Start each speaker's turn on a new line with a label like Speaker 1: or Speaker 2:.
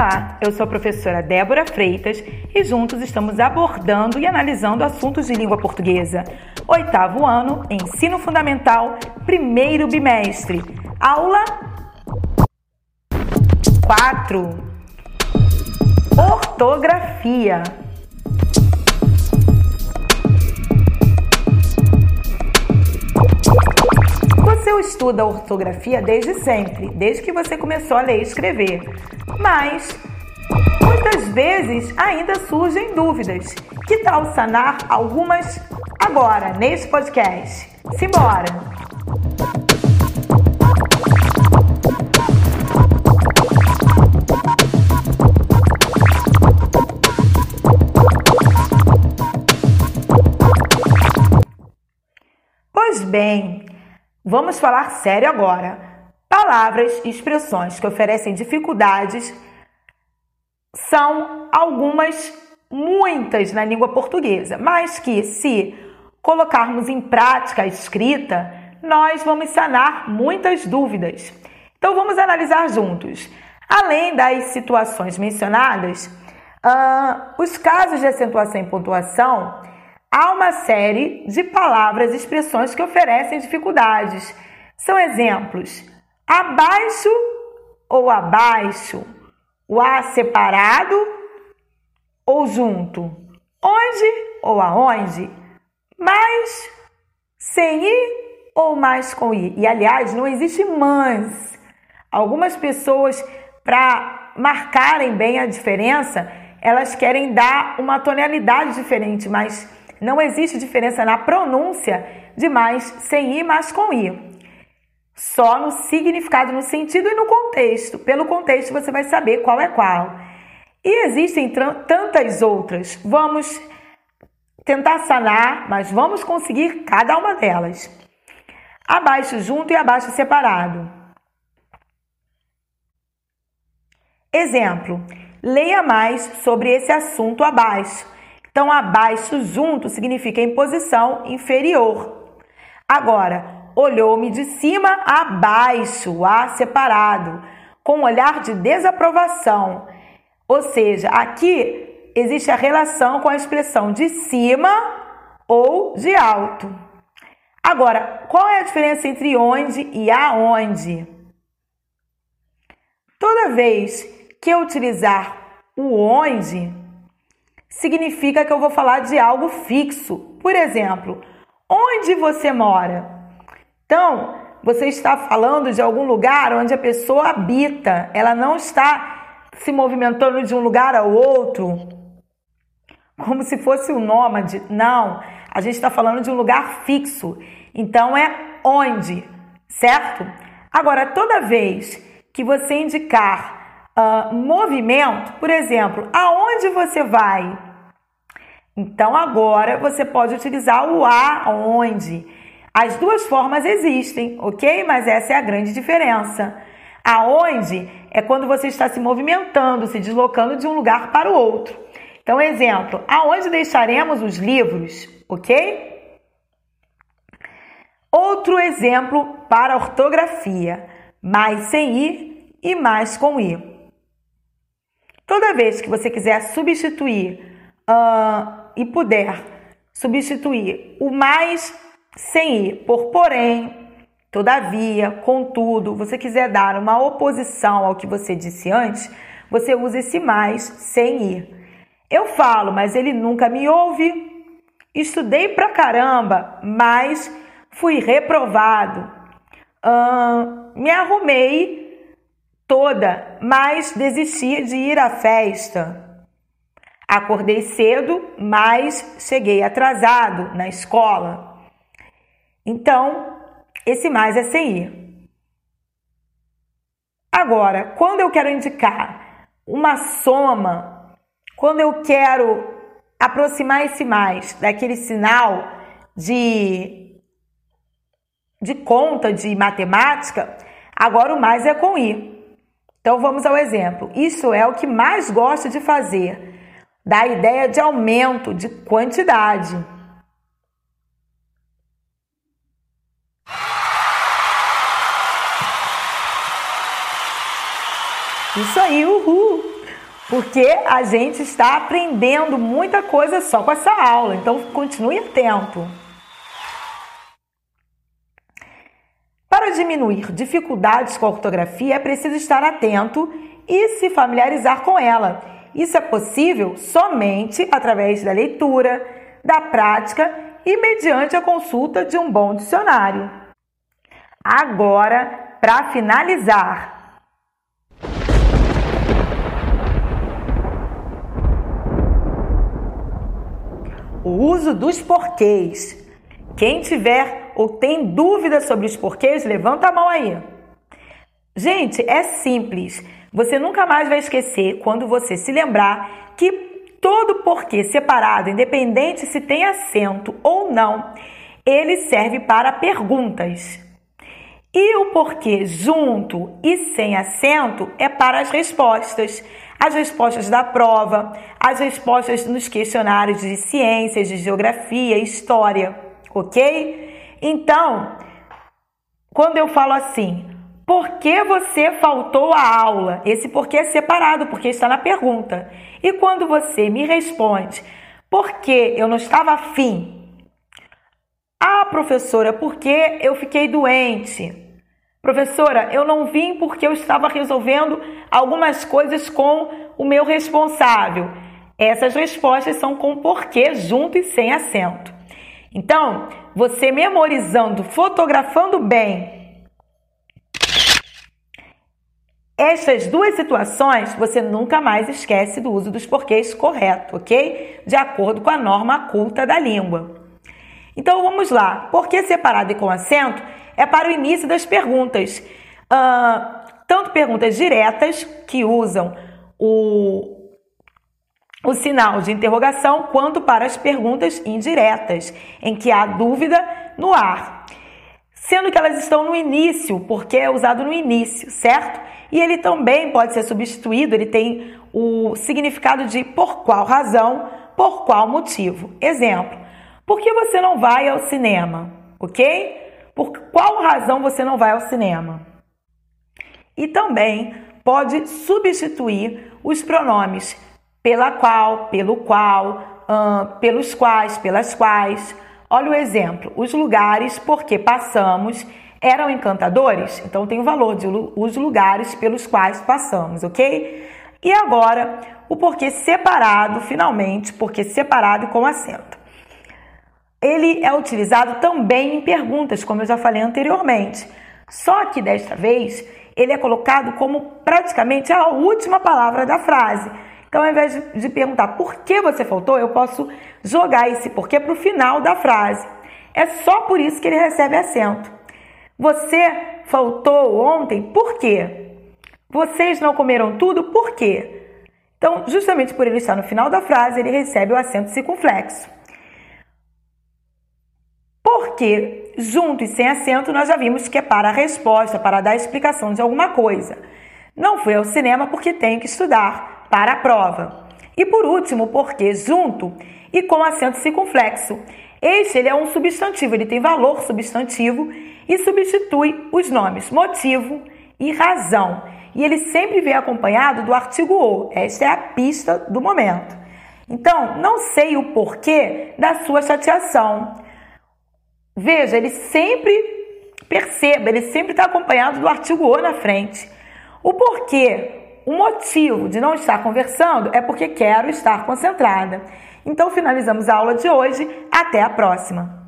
Speaker 1: Olá, eu sou a professora Débora Freitas e juntos estamos abordando e analisando assuntos de língua portuguesa. Oitavo ano, ensino fundamental, primeiro bimestre. Aula 4. Ortografia. Você estuda ortografia desde sempre, desde que você começou a ler e escrever. Mas muitas vezes ainda surgem dúvidas. Que tal sanar algumas agora, neste podcast? Simbora! Pois bem, Vamos falar sério agora. Palavras e expressões que oferecem dificuldades são algumas, muitas na língua portuguesa, mas que, se colocarmos em prática a escrita, nós vamos sanar muitas dúvidas. Então, vamos analisar juntos. Além das situações mencionadas, uh, os casos de acentuação e pontuação Há uma série de palavras e expressões que oferecem dificuldades. São exemplos: abaixo ou abaixo, o A separado ou junto, onde ou aonde, mais, sem I ou mais com I. E aliás, não existe mas. Algumas pessoas, para marcarem bem a diferença, elas querem dar uma tonalidade diferente, mas não existe diferença na pronúncia de mais sem i, mais com i. Só no significado, no sentido e no contexto. Pelo contexto você vai saber qual é qual. E existem tantas outras. Vamos tentar sanar, mas vamos conseguir cada uma delas. Abaixo junto e abaixo separado. Exemplo: leia mais sobre esse assunto abaixo. Então, abaixo junto significa em posição inferior. Agora, olhou-me de cima a baixo, a separado, com um olhar de desaprovação. Ou seja, aqui existe a relação com a expressão de cima ou de alto. Agora, qual é a diferença entre onde e aonde? Toda vez que eu utilizar o onde, significa que eu vou falar de algo fixo. Por exemplo, onde você mora? Então, você está falando de algum lugar onde a pessoa habita, ela não está se movimentando de um lugar ao outro, como se fosse um nômade. Não, a gente está falando de um lugar fixo. Então é onde, certo? Agora, toda vez que você indicar uh, movimento, por exemplo, aonde você vai? Então agora você pode utilizar o aonde. As duas formas existem, ok? Mas essa é a grande diferença. Aonde é quando você está se movimentando, se deslocando de um lugar para o outro. Então, exemplo: aonde deixaremos os livros, ok? Outro exemplo para ortografia: mais sem i e mais com i. Toda vez que você quiser substituir uh, e puder substituir o mais sem ir por porém, todavia, contudo, você quiser dar uma oposição ao que você disse antes, você usa esse mais sem ir. Eu falo, mas ele nunca me ouve. Estudei pra caramba, mas fui reprovado. Uh, me arrumei toda, mas desisti de ir à festa. Acordei cedo, mas cheguei atrasado na escola. Então, esse mais é sem ir. Agora, quando eu quero indicar uma soma, quando eu quero aproximar esse mais daquele sinal de, de conta de matemática, agora o mais é com i. Então vamos ao exemplo. Isso é o que mais gosto de fazer. Da ideia de aumento de quantidade. Isso aí, uhul! porque a gente está aprendendo muita coisa só com essa aula, então continue atento. Para diminuir dificuldades com a ortografia, é preciso estar atento e se familiarizar com ela. Isso é possível somente através da leitura, da prática e mediante a consulta de um bom dicionário. Agora, para finalizar, o uso dos porquês. Quem tiver ou tem dúvidas sobre os porquês, levanta a mão aí. Gente, é simples. Você nunca mais vai esquecer quando você se lembrar que todo porquê separado, independente se tem acento ou não, ele serve para perguntas. E o porquê junto e sem acento é para as respostas. As respostas da prova, as respostas nos questionários de ciências, de geografia, história, ok? Então, quando eu falo assim, por que você faltou à aula? Esse porquê é separado, porque está na pergunta. E quando você me responde, por que eu não estava afim? Ah, professora, porque eu fiquei doente. Professora, eu não vim porque eu estava resolvendo algumas coisas com o meu responsável. Essas respostas são com porquê junto e sem acento. Então, você memorizando, fotografando bem essas duas situações, você nunca mais esquece do uso dos porquês correto, ok? De acordo com a norma culta da língua. Então vamos lá. Porquê separado e com acento é para o início das perguntas. Uh, tanto perguntas diretas, que usam o, o sinal de interrogação, quanto para as perguntas indiretas, em que há dúvida no ar. Sendo que elas estão no início, porque é usado no início, certo? E ele também pode ser substituído, ele tem o significado de por qual razão, por qual motivo. Exemplo: por que você não vai ao cinema? Ok? Por qual razão você não vai ao cinema? E também pode substituir os pronomes pela qual, pelo qual, pelos quais, pelas quais. Olha o exemplo: os lugares por que passamos eram encantadores, então tem o valor de os lugares pelos quais passamos, ok? E agora o porquê separado, finalmente, porquê separado e com acento. Ele é utilizado também em perguntas, como eu já falei anteriormente. Só que desta vez ele é colocado como praticamente a última palavra da frase. Então, ao invés de, de perguntar por que você faltou, eu posso jogar esse porquê para o final da frase. É só por isso que ele recebe acento. Você faltou ontem, por quê? Vocês não comeram tudo, por quê? Então, justamente por ele estar no final da frase, ele recebe o acento circunflexo. Porque junto e sem acento nós já vimos que é para a resposta, para dar explicação de alguma coisa. Não fui ao cinema porque tenho que estudar para a prova. E por último, porque junto e com acento circunflexo. Este ele é um substantivo, ele tem valor substantivo e substitui os nomes motivo e razão. E ele sempre vem acompanhado do artigo o. Esta é a pista do momento. Então, não sei o porquê da sua chateação. Veja, ele sempre perceba, ele sempre está acompanhado do artigo o na frente. O porquê, o motivo de não estar conversando é porque quero estar concentrada. Então finalizamos a aula de hoje. Até a próxima!